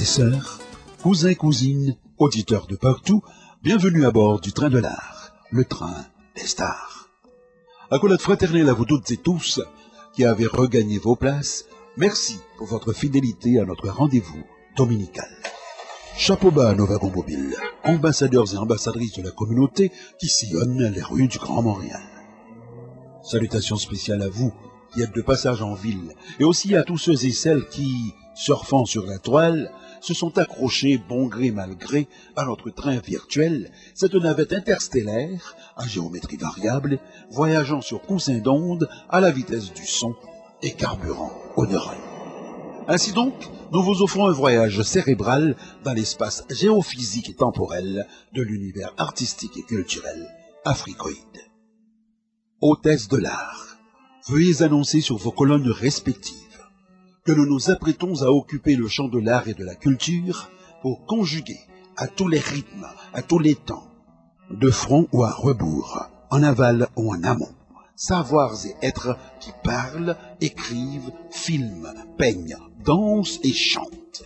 et sœurs, cousins, cousines, auditeurs de partout, bienvenue à bord du train de l'art, le train des stars. Accolade fraternelle à vous toutes et tous qui avez regagné vos places, merci pour votre fidélité à notre rendez-vous dominical. Chapeau bas à nos wagons mobiles, ambassadeurs et ambassadrices de la communauté qui sillonnent les rues du Grand Montréal. Salutations spéciales à vous qui êtes de passage en ville, et aussi à tous ceux et celles qui, surfant sur la toile, se sont accrochés bon gré mal gré à notre train virtuel, cette navette interstellaire à géométrie variable, voyageant sur coussin d'onde à la vitesse du son et carburant onéreux. Ainsi donc, nous vous offrons un voyage cérébral dans l'espace géophysique et temporel de l'univers artistique et culturel africoïde. Hôtesse de l'art, veuillez annoncer sur vos colonnes respectives que nous nous apprêtons à occuper le champ de l'art et de la culture pour conjuguer à tous les rythmes, à tous les temps, de front ou à rebours, en aval ou en amont, savoirs et êtres qui parlent, écrivent, filment, peignent, dansent et chantent.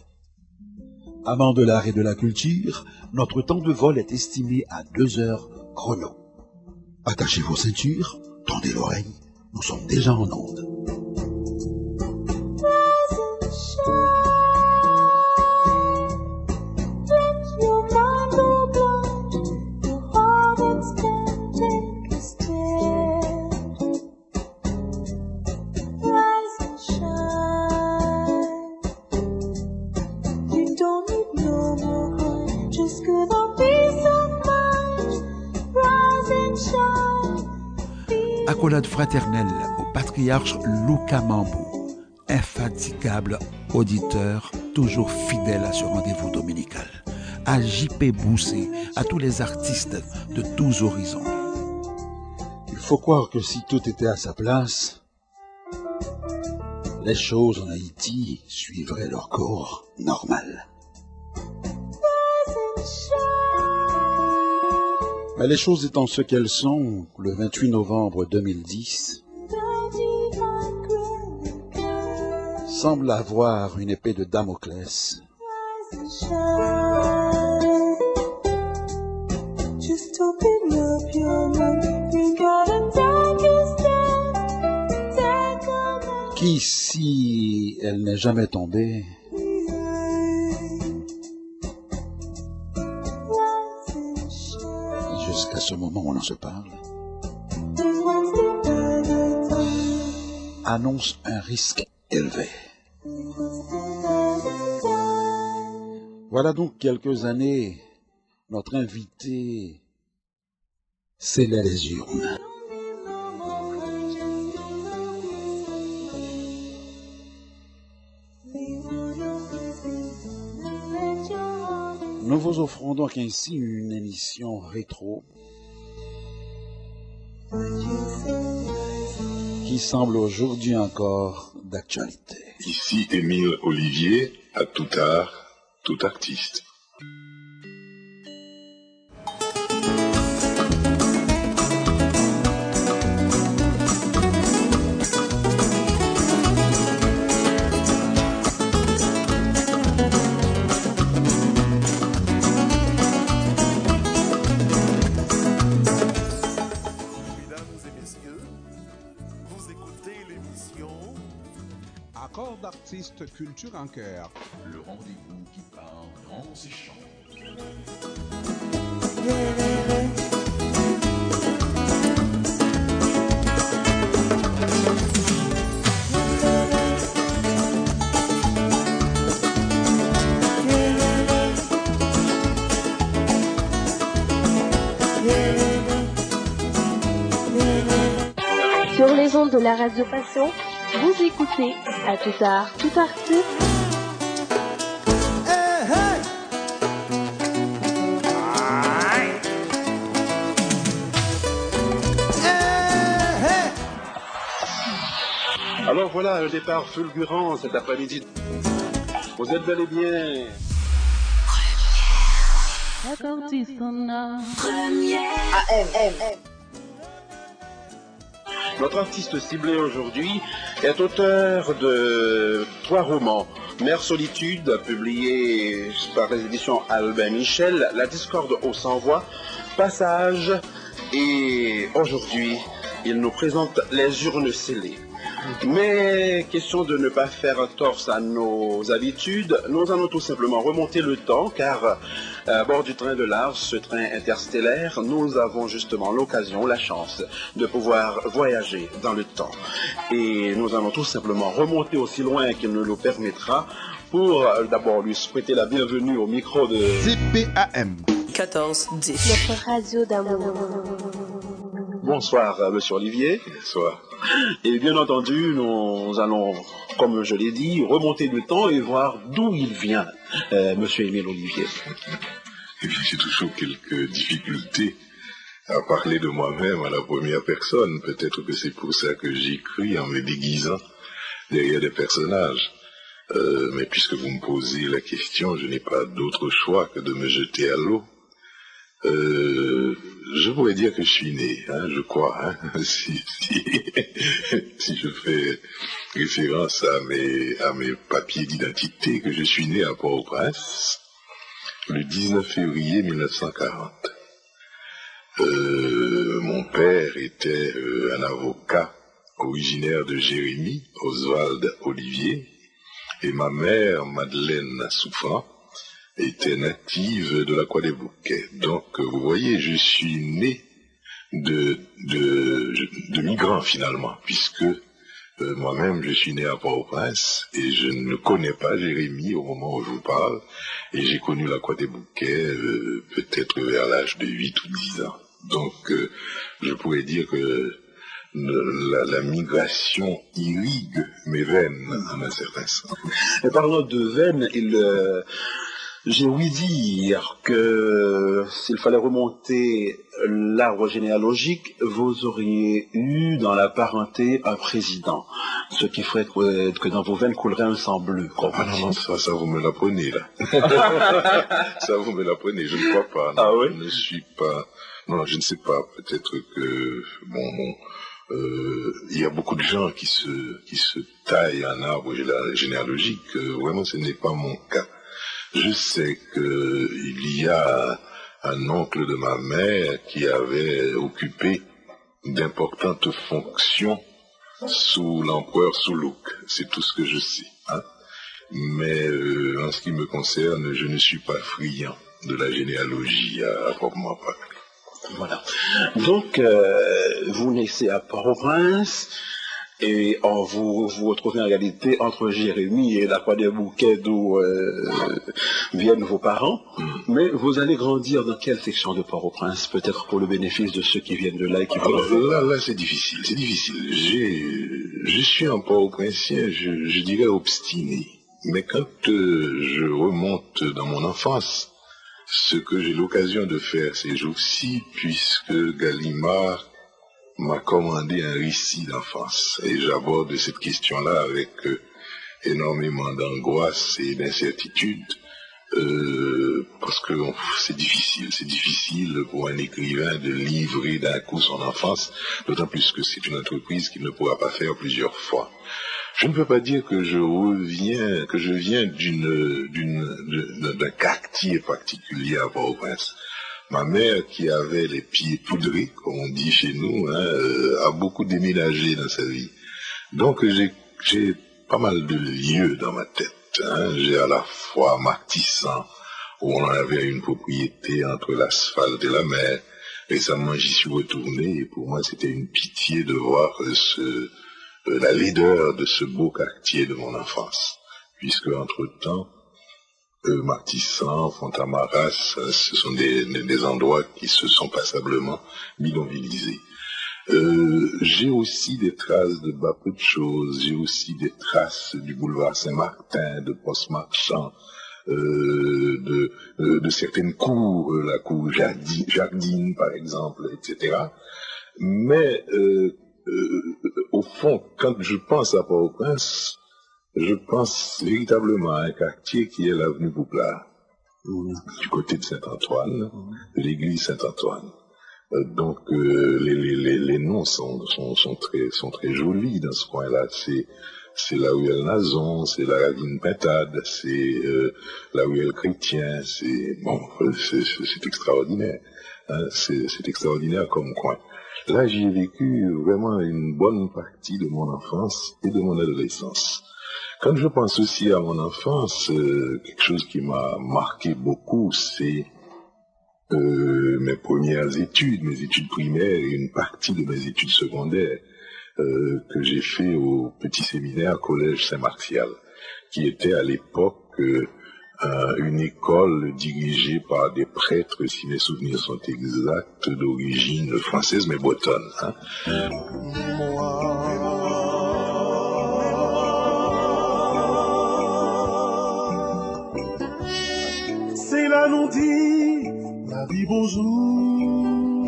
Amants de l'art et de la culture, notre temps de vol est estimé à deux heures chrono. Attachez vos ceintures, tendez l'oreille, nous sommes déjà en onde. Fraternelle au patriarche Luca Mambou, infatigable auditeur, toujours fidèle à ce rendez-vous dominical. À JP Boussé, à tous les artistes de tous horizons. Il faut croire que si tout était à sa place, les choses en Haïti suivraient leur cours normal. Mais les choses étant ce qu'elles sont, le 28 novembre 2010 semble avoir une épée de Damoclès. Qui, si elle n'est jamais tombée, ce moment où on en se parle, annonce un risque élevé. Voilà donc quelques années, notre invité scellait les urnes. Nous vous offrons donc ainsi une émission rétro qui semble aujourd'hui encore d'actualité. Ici Émile Olivier, à tout art, tout artiste. Culture en cœur. Le rendez-vous qui parle grands et chants. Sur les ondes de la radio Passion, vous écoutez à tout art, tout artiste. Alors voilà un départ fulgurant cet après-midi. Vous êtes bel et bien Notre artiste ciblé aujourd'hui est auteur de trois romans. Mère Solitude, publié par les éditions Albin Michel, La Discorde au sans-voix, Passage, et aujourd'hui, il nous présente Les urnes scellées. Mais question de ne pas faire torse à nos habitudes, nous allons tout simplement remonter le temps car à bord du train de l'art, ce train interstellaire, nous avons justement l'occasion, la chance de pouvoir voyager dans le temps. Et nous allons tout simplement remonter aussi loin qu'il nous le permettra pour euh, d'abord lui souhaiter la bienvenue au micro de CPAM. 14 10. Notre radio d'amour. Bonsoir, euh, monsieur Olivier. Bonsoir. Et bien entendu, nous allons, comme je l'ai dit, remonter le temps et voir d'où il vient, euh, monsieur Émile Olivier. Eh bien, j'ai toujours quelques difficultés à parler de moi-même à la première personne. Peut-être que c'est pour ça que j'écris en me déguisant derrière des personnages. Euh, mais puisque vous me posez la question, je n'ai pas d'autre choix que de me jeter à l'eau. Euh, je pourrais dire que je suis né, hein, je crois, hein, si, si, si je fais référence à mes, papiers d'identité, que je suis né à Port-au-Prince le 19 février 1940. Euh, mon père était euh, un avocat originaire de Jérémy, Oswald Olivier, et ma mère, Madeleine Souffrant, était native de la Croix des Bouquets. Donc, euh, vous voyez, je suis né de, de, de migrants finalement, puisque euh, moi-même, je suis né à Port-au-Prince et je ne connais pas Jérémy au moment où je vous parle. Et j'ai connu la Croix des Bouquets euh, peut-être vers l'âge de 8 ou 10 ans. Donc, euh, je pourrais dire que la, la migration irrigue mes veines, en un certain sens. Et parlant de veine, il, euh, j'ai ouï dire que s'il fallait remonter l'arbre généalogique, vous auriez eu dans la parenté un président, ce qui ferait que, que dans vos veines coulerait un sang bleu. Ah non, non, ça, ça vous me l'apprenez là. ça vous me l'apprenez, je ne crois pas. non. Ah oui Je ne suis pas. Non, je ne sais pas. Peut-être que bon, bon, euh, il y a beaucoup de gens qui se qui se taillent un arbre géné- généalogique. Euh, vraiment, ce n'est pas mon cas. Je sais que il y a un oncle de ma mère qui avait occupé d'importantes fonctions sous l'empereur Soulouk. C'est tout ce que je sais. hein. Mais euh, en ce qui me concerne, je ne suis pas friand de la généalogie à, à proprement parler. Voilà. Donc, euh, vous naissez à Port-au-Prince et en vous vous retrouvez en réalité entre Jérémy et la Croix des Bouquets d'où euh, viennent vos parents. Mais vous allez grandir dans quelle section de Port-au-Prince Peut-être pour le bénéfice de ceux qui viennent de là et qui Alors là, là c'est difficile, c'est difficile. J'ai, je suis un Port-au-Princien, je, je dirais obstiné. Mais quand euh, je remonte dans mon enfance, ce que j'ai l'occasion de faire ces jours-ci, puisque Gallimard m'a commandé un récit d'enfance, et j'aborde cette question-là avec euh, énormément d'angoisse et d'incertitude, euh, parce que c'est difficile, c'est difficile pour un écrivain de livrer d'un coup son enfance, d'autant plus que c'est une entreprise qu'il ne pourra pas faire plusieurs fois. Je ne peux pas dire que je reviens, que je viens d'une, d'un quartier particulier à Port-au-Prince. Ma mère, qui avait les pieds poudrés, comme on dit chez nous, hein, euh, a beaucoup déménagé dans sa vie. Donc j'ai, pas mal de lieux dans ma tête. hein. J'ai à la fois Martissan, où on avait une propriété entre l'asphalte et la mer. Récemment, j'y suis retourné et pour moi, c'était une pitié de voir ce, euh, la laideur de ce beau quartier de mon enfance. Puisque, entre-temps, Martissan, Fontamaras, euh, ce sont des, des- endroits qui se sont passablement bidonvillisés. Euh, j'ai aussi des traces de bas peu de choses, j'ai aussi des traces du boulevard Saint-Martin, de Post-Marchand, euh, de, euh, de certaines cours, euh, la cour Jardi- Jardine par exemple, etc. Mais euh, euh, au fond, quand je pense à Port-au-Prince, je pense véritablement à un quartier qui est l'avenue Bouclard, du côté de Saint-Antoine, de l'église Saint-Antoine. Euh, donc euh, les, les, les, les noms sont, sont, sont, très, sont très jolis dans ce coin-là. C'est c'est là où il y a le Nazon, c'est la ravine Pintade, c'est euh, là où il y a le Chrétien, c'est bon, euh, c'est extraordinaire. Hein, c'est extraordinaire comme coin. Là, j'y ai vécu vraiment une bonne partie de mon enfance et de mon adolescence. Quand je pense aussi à mon enfance, euh, quelque chose qui m'a marqué beaucoup, c'est euh, mes premières études, mes études primaires et une partie de mes études secondaires euh, que j'ai fait au petit séminaire collège Saint-Martial, qui était à l'époque une école dirigée par des prêtres, si mes souvenirs sont exacts, d'origine française mais bretonne. Hein. Nous dit la vie bonjour.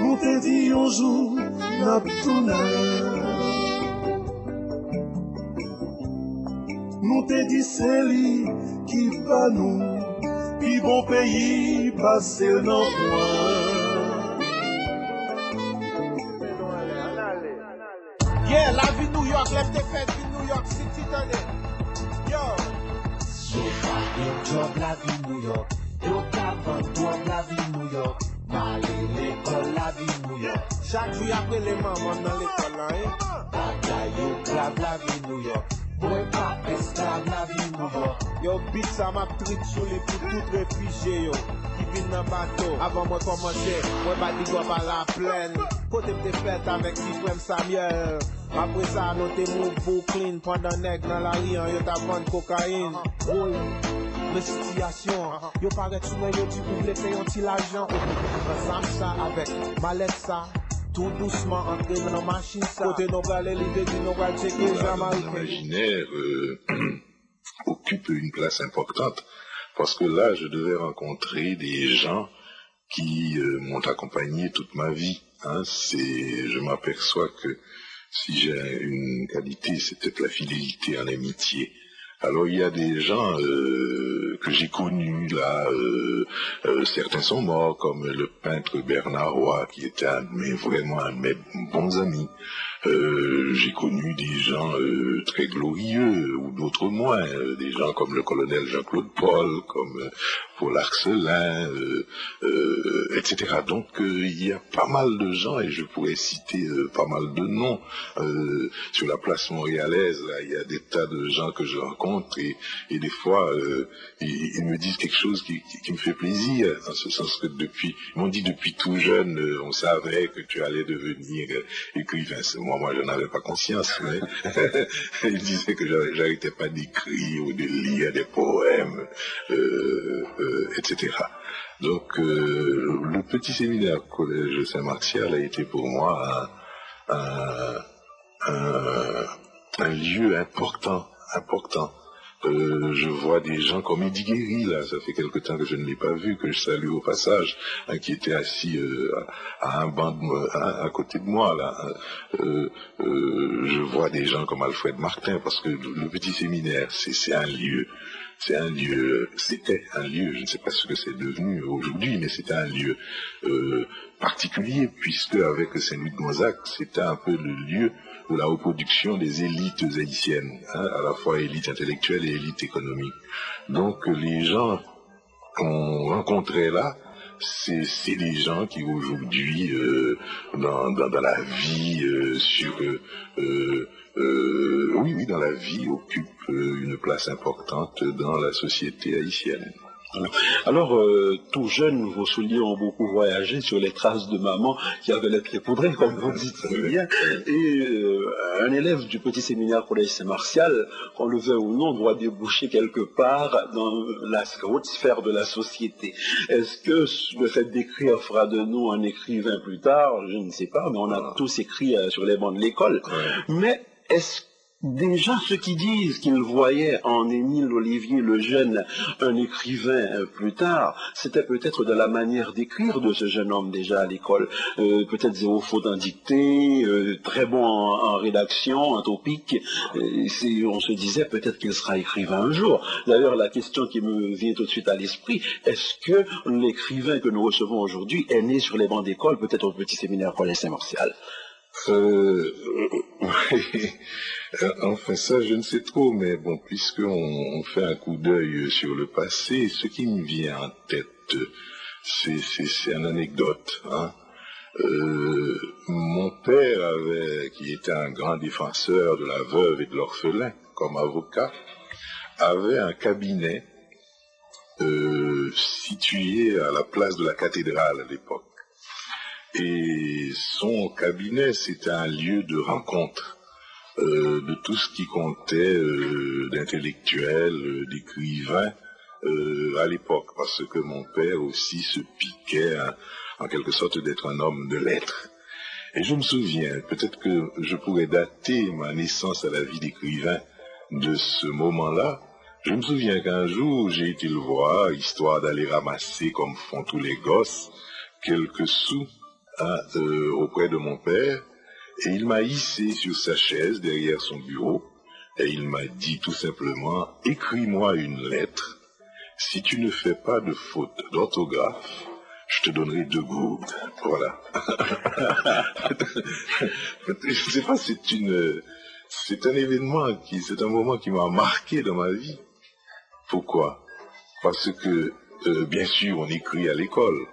Nous te dit un jour n'a Nous te dit c'est lui qui va nous, puis bon pays passer dans Yeah, la vie New York, lève tes New York City, tenez. Yo. Sofa, yon job la vi New York. Yon kavan, job la vi New York. Male, l'ekol la vi New York. Chak jou apre le maman nan l'ekol la, eh Bata, yon klav la vi New York. Mwen pa esklav la vi mou yo Yo bit sa map trit sou li pou tout refije yo Ki vin nan bato Avan mwen komanse Mwen ba di gwa para plen Kote mte fet avek si fwem Samuel Apre sa nou te mou Brooklyn Pendan neg nan la riyan yo ta pon kokain Woy Resitiyasyon Yo paret sou men yo ti pou vle te yon ti la jan Yo pou konsam sa avek Malet sa Tout doucement entrer dans la machine ça. Côté nous aller l'idée dit nous va checker Voilà, Jamaïque. l'imaginaire euh, occupe une place importante parce que là, je devais rencontrer des gens qui euh, m'ont accompagné toute ma vie. Hein. C'est, je m'aperçois que si j'ai une qualité, c'est peut-être la fidélité en amitié. Alors il y a des gens euh, que j'ai connus là, euh, euh, certains sont morts, comme le peintre Bernard Roy, qui était un mes, vraiment un de mes bons amis. Euh, j'ai connu des gens euh, très glorieux, ou d'autres moins, euh, des gens comme le colonel Jean-Claude Paul, comme euh, Paul Arcelin, euh, etc. Donc il y a pas mal de gens, et je pourrais citer pas mal de noms, sur la place montréalaise, il y a des tas de gens que je rencontre, et, et des fois, ils, ils me disent quelque chose qui, qui- me fait plaisir, en ce sens que depuis, ils m'ont dit depuis tout jeune, on savait que tu allais devenir écrivain. C'est- Moi, moi, je n'avais pas conscience, mais ils disaient que j'arr- j'arrêtais pas d'écrire ou de lire des poèmes, euh, euh, etc. Donc, euh, le petit séminaire collège Saint-Martial a été pour moi un, un- un lieu important, important. Euh, je vois des gens comme Eddie Guéry, là, ça fait quelque temps que je ne l'ai pas vu, que je salue au passage, hein, qui était assis euh, à, un banc de à, à côté de moi, là. Euh, euh, je vois des gens comme Alfred Martin, parce que le, petit séminaire, c'est c'est un lieu, c'est un lieu, c'était un lieu, je ne sais pas ce que c'est devenu aujourd'hui, mais c'était un lieu euh, particulier, puisque avec Saint-Louis de Gonzague, c'était un peu le lieu de la reproduction des élites haïtiennes, hein, à la fois élite intellectuelle et élite économique. Donc les gens qu'on rencontrait là, c'est c'est des gens qui aujourd'hui, euh, dans, dans, dans la vie, euh, sur, euh, euh, euh, oui, oui, dans la vie, occupent euh, une place importante dans la société haïtienne. Alors, euh, tout jeune, vos souliers ont beaucoup voyagé sur les traces de maman qui avait les pieds poudrés, comme vous dites si bien. Et euh, un élève du petit séminaire collège Saint-Martial, qu'on le veuille ou non, doit déboucher quelque part dans la haute sphère de la société. Est-ce que le fait d'écrire fera de nous un écrivain plus tard? Je ne sais pas, mais on a tous écrit euh, sur les bancs de l'école. Mais est-ce Déjà, ceux qui disent qu'ils voyaient en Émile Olivier le jeune un écrivain euh, plus tard, c'était peut-être de la manière d'écrire de ce jeune homme déjà à l'école. Euh, peut-être zéro faute en dictée, euh, très bon en, rédaction, en topique. on se disait peut-être qu'il sera écrivain un jour. D'ailleurs, la question qui me vient tout de suite à l'esprit, est-ce que l'écrivain que nous recevons aujourd'hui est né sur les bancs d'école, peut-être au petit séminaire Paul Saint-Martial? Euh, enfin, ça, je ne sais trop, mais bon, puisqu'on on fait un coup d'œil sur le passé, ce qui me vient en tête, c'est une anecdote. Hein. Euh, mon père avait, qui était un grand défenseur de la veuve et de l'orphelin comme avocat, avait un cabinet euh, situé à la place de la cathédrale à l'époque. Et son cabinet, c'était un lieu de rencontre euh, de tout ce qui comptait euh, d'intellectuels, euh, d'écrivains à l'époque, parce que mon père aussi se piquait en quelque sorte d'être un homme de lettres. Et je me souviens, peut-être que je pourrais dater ma naissance à la vie d'écrivain de ce moment-là. Je me souviens qu'un jour, j'ai été le voir, histoire d'aller ramasser, comme font tous les gosses, quelques sous euh, auprès de mon père, et il m'a hissé sur sa chaise derrière son bureau, et il m'a dit tout simplement, écris-moi une lettre, si tu ne fais pas de faute d'orthographe, je te donnerai deux gourdes. Voilà. je ne sais pas, c'est une, c'est un événement qui, c'est un moment qui m'a marqué dans ma vie. Pourquoi? Parce que, euh, bien sûr, on écrit à l'école.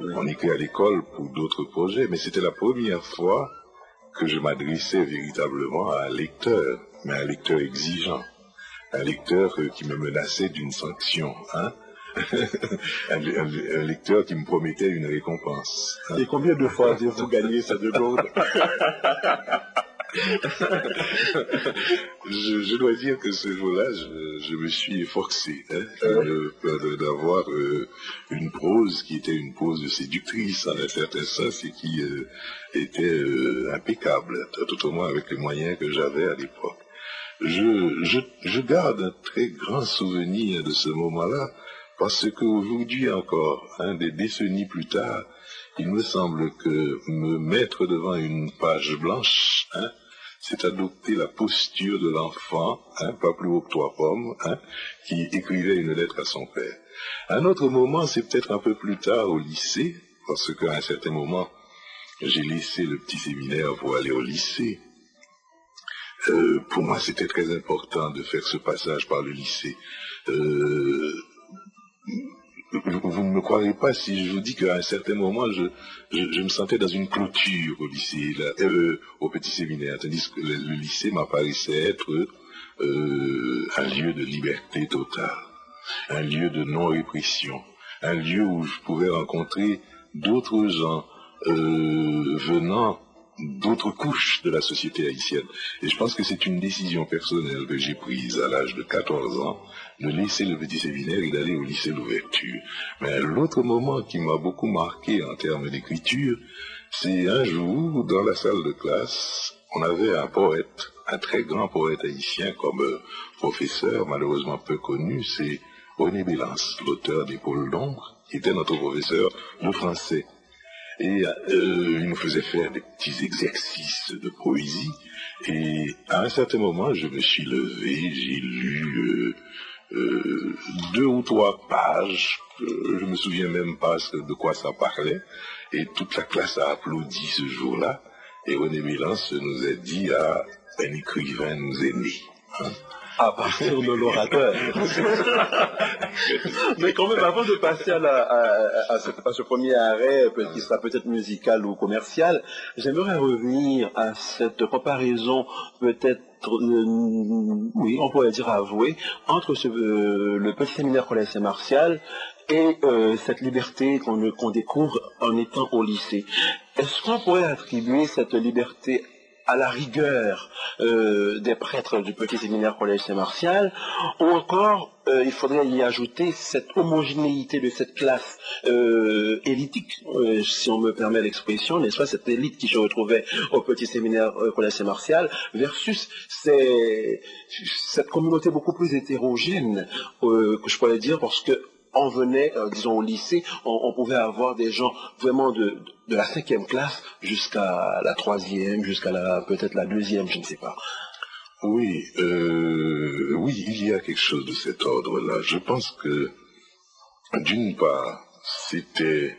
On écrit à l'école pour d'autres projets, mais c'était la première fois que je m'adressais véritablement à un lecteur, mais un lecteur exigeant, un lecteur euh, qui me menaçait d'une sanction, hein un, lecteur qui me promettait une récompense. Hein. Et combien de fois avez-vous gagné cette gourde je, dois dire que ce jour-là, je, me suis forcé hein, d'avoir euh, une prose qui était une prose séductrice en un certain sens et qui euh, était euh, impeccable, tout au moins avec les moyens que j'avais à l'époque. Je, je, garde un très grand souvenir de ce moment-là parce qu'aujourd'hui encore, hein, des décennies plus tard, il me semble que me mettre devant une page blanche, hein, c'est adopter la posture de l'enfant, hein, pas plus haut que trois pommes, hein, qui écrivait une lettre à son père. Un autre moment, c'est peut-être un peu plus tard au lycée, parce qu'à un certain moment, j'ai laissé le petit séminaire pour aller au lycée. Euh, pour moi, c'était très important de faire ce passage par le lycée. Euh, vous ne me croirez pas si je vous dis qu'à un certain moment, je, me sentais dans une clôture au lycée, euh, au petit séminaire, tandis que le, lycée m'apparaissait être euh, un lieu de liberté totale, un lieu de non-répression, un lieu où je pouvais rencontrer d'autres gens euh, venant d'autres couches de la société haïtienne. Et je pense que c'est une décision personnelle que j'ai prise à l'âge de 14 ans, de laisser le petit séminaire et d'aller au lycée d'ouverture. Mais l'autre moment qui m'a beaucoup marqué en termes d'écriture, c'est un jour, dans la salle de classe, on avait un poète, un très grand poète haïtien comme professeur, malheureusement peu connu, c'est René Bélance, l'auteur des Pôles qui était notre professeur de français. Et euh, il nous faisait faire des petits exercices de poésie. Et à un certain moment, je me suis levé, j'ai lu euh, euh, deux ou trois pages. je me souviens même pas de quoi ça parlait. Et toute la classe a applaudi ce jour-là. Et René Milance nous a dit, ah, un écrivain nous est partir de l'orateur. Mais quand même, avant de passer à, ce, premier arrêt, qui sera peut-être musical ou commercial, j'aimerais revenir à cette comparaison peut-être euh, oui, on pourrait dire avouée, entre euh, le petit séminaire collège Saint-Martial et euh, cette liberté qu'on découvre en étant au lycée. Est-ce qu'on pourrait attribuer cette liberté à la rigueur euh, des prêtres du petit séminaire collège Saint-Martial, ou encore euh, il faudrait y ajouter cette homogénéité de cette classe euh, élitique, si on me permet l'expression, n'est-ce pas, cette élite qui se retrouvait au petit séminaire collège Saint-Martial, versus cette communauté beaucoup plus hétérogène, que je pourrais dire, parce que on venait, euh, disons, au lycée, on, pouvait avoir des gens vraiment de, de la cinquième classe jusqu'à la troisième, jusqu'à la peut-être la deuxième, je ne sais pas. Oui, euh, oui, il y a quelque chose de cet ordre-là. Je pense que, d'une part, c'était,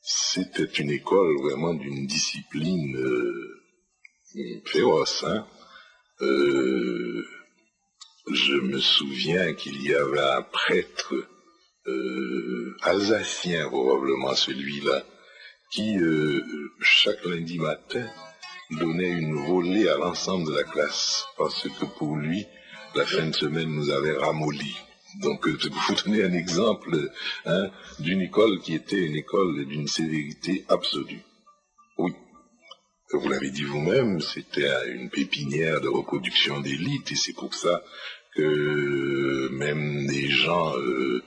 c'était une école vraiment d'une discipline euh, féroce. Hein. Euh, je me souviens qu'il y avait un prêtre euh, alsacien, probablement celui-là, qui euh, chaque lundi matin donnait une volée à l'ensemble de la classe, parce que pour lui, la fin de semaine nous avait ramolli. Donc, euh, vous donner un exemple hein, d'une école qui était une école d'une sévérité absolue. Oui, vous l'avez dit vous-même, c'était une pépinière de reproduction d'élite, et c'est pour ça que même des gens euh,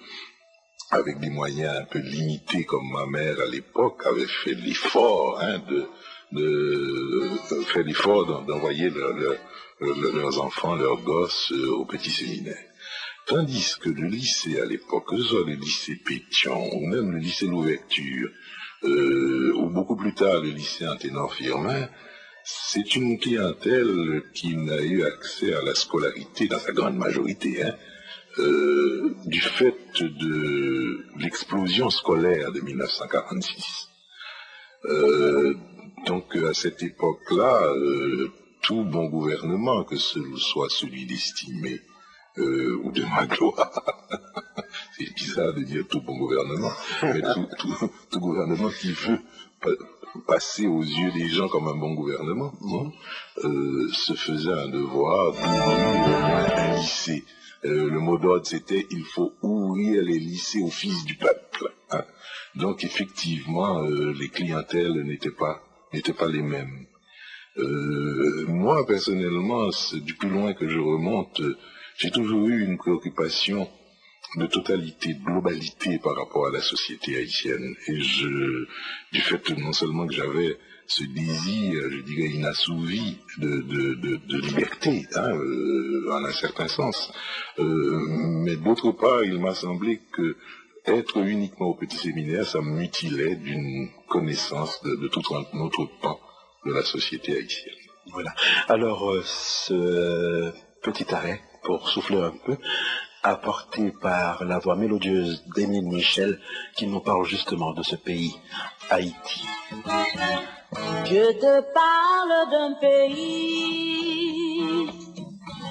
avec des moyens un peu limités, comme ma mère à l'époque, avaient fait l'effort hein, de, de, faire l'effort d'en- d'envoyer leur- leur- leur- leurs enfants, leurs gosses euh, au petit séminaire. Tandis que le lycée à l'époque, que ce soit le lycée Pétion ou même le lycée L'Ouverture, euh, ou beaucoup plus tard le lycée Anténor Firmin, c'est une clientèle qui n'a eu accès à la scolarité dans sa grande majorité, hein, euh, du fait de l'explosion scolaire de 1946. Euh, donc à cette époque-là, euh, tout bon gouvernement, que ce soit celui d'Estimé euh, ou de Magloire, c'est bizarre de dire tout bon gouvernement, mais tout, tout- tout gouvernement qui veut pa- passer aux yeux des gens comme un bon gouvernement, non euh, se faisait un devoir d'ouvrir un lycée. Euh, le mot d'ordre c'était il faut ouvrir les lycées aux fils du peuple. hein. Donc effectivement, euh, les clientèles n'étaient pas n'étaient pas les mêmes. Euh, moi personnellement, du plus loin que je remonte, j'ai toujours eu une préoccupation de totalité, de globalité par rapport à la société haïtienne. Et je, du fait non seulement que j'avais ce désir, je dirais inassouvi de, de, de, de liberté, hein, euh, en un certain sens, euh, mais d'autre part, il m'a semblé que être uniquement au petit séminaire, ça mutilait d'une connaissance de, de tout un autre pan de la société haïtienne. Voilà. Alors, euh, ce petit arrêt pour souffler un peu, apporté par la voix mélodieuse d'Émile Michel, qui nous parle justement de ce pays, Haïti. Je te parle d'un pays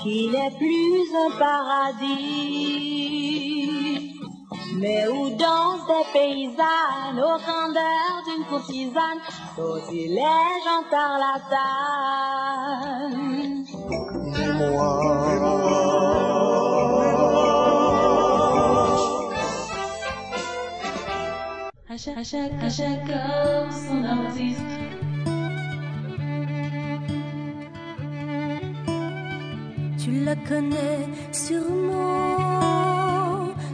qui n'est plus un paradis, mais où dansent des paysannes aux grandeurs d'une courtisane, sortilège en tarlatane. À chaque, à chaque, son artiste. Tu la connais sûrement,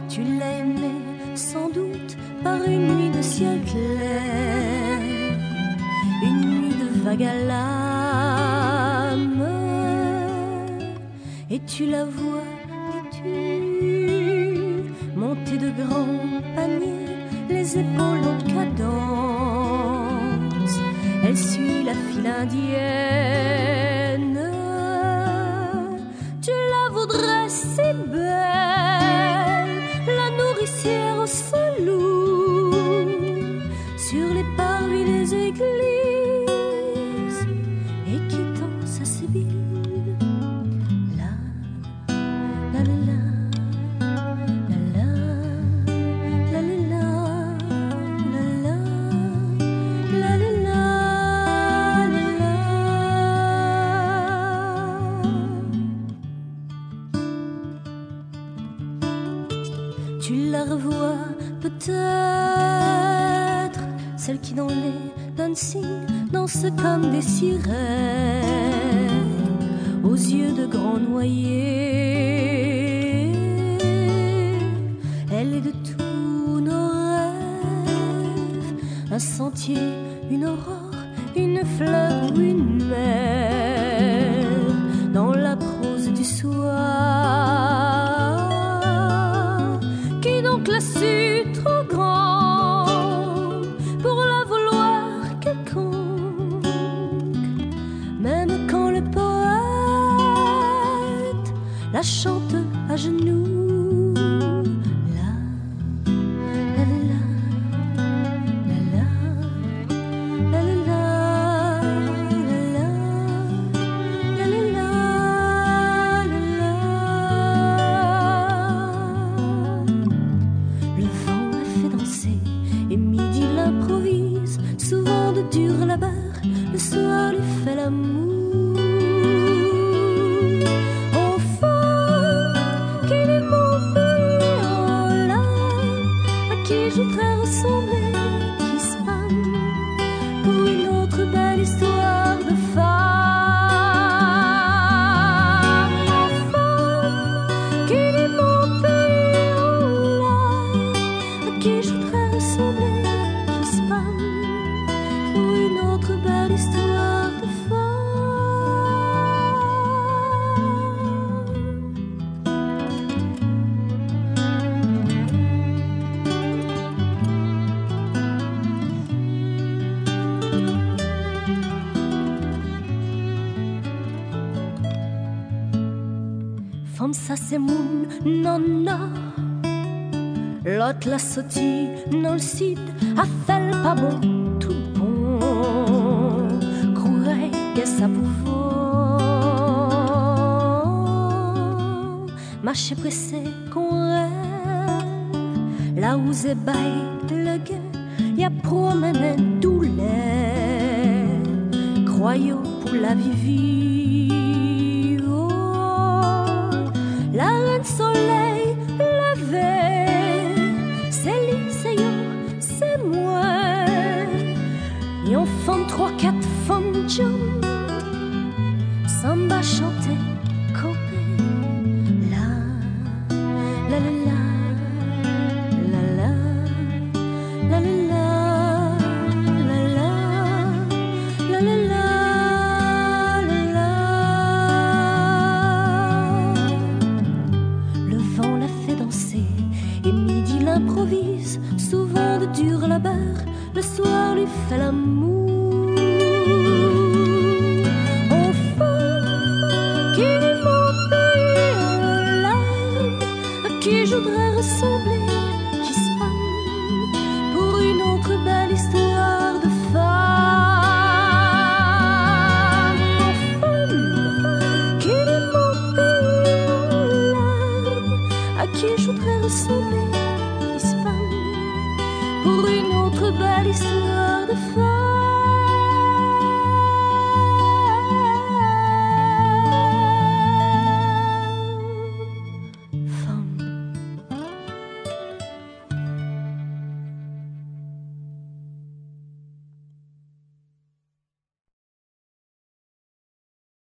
tu l'as aimée sans doute par une nuit de ciel clair, une nuit de vague à l'âme, et tu la vois, dis-tu, monter de grands paniers, les épaules en cadence, elle suit la file indienne. qui je voudrais ressembler. Tlassoti, dans le sud, a fait pas bon, tout bon. Croirait que ça pouvait. Marcher pressé, qu'on là où c'est bail le gain, y a promené tout l'air. Croyons pour la vivre. souvent de dur labeur, le soir lui fait l'amour.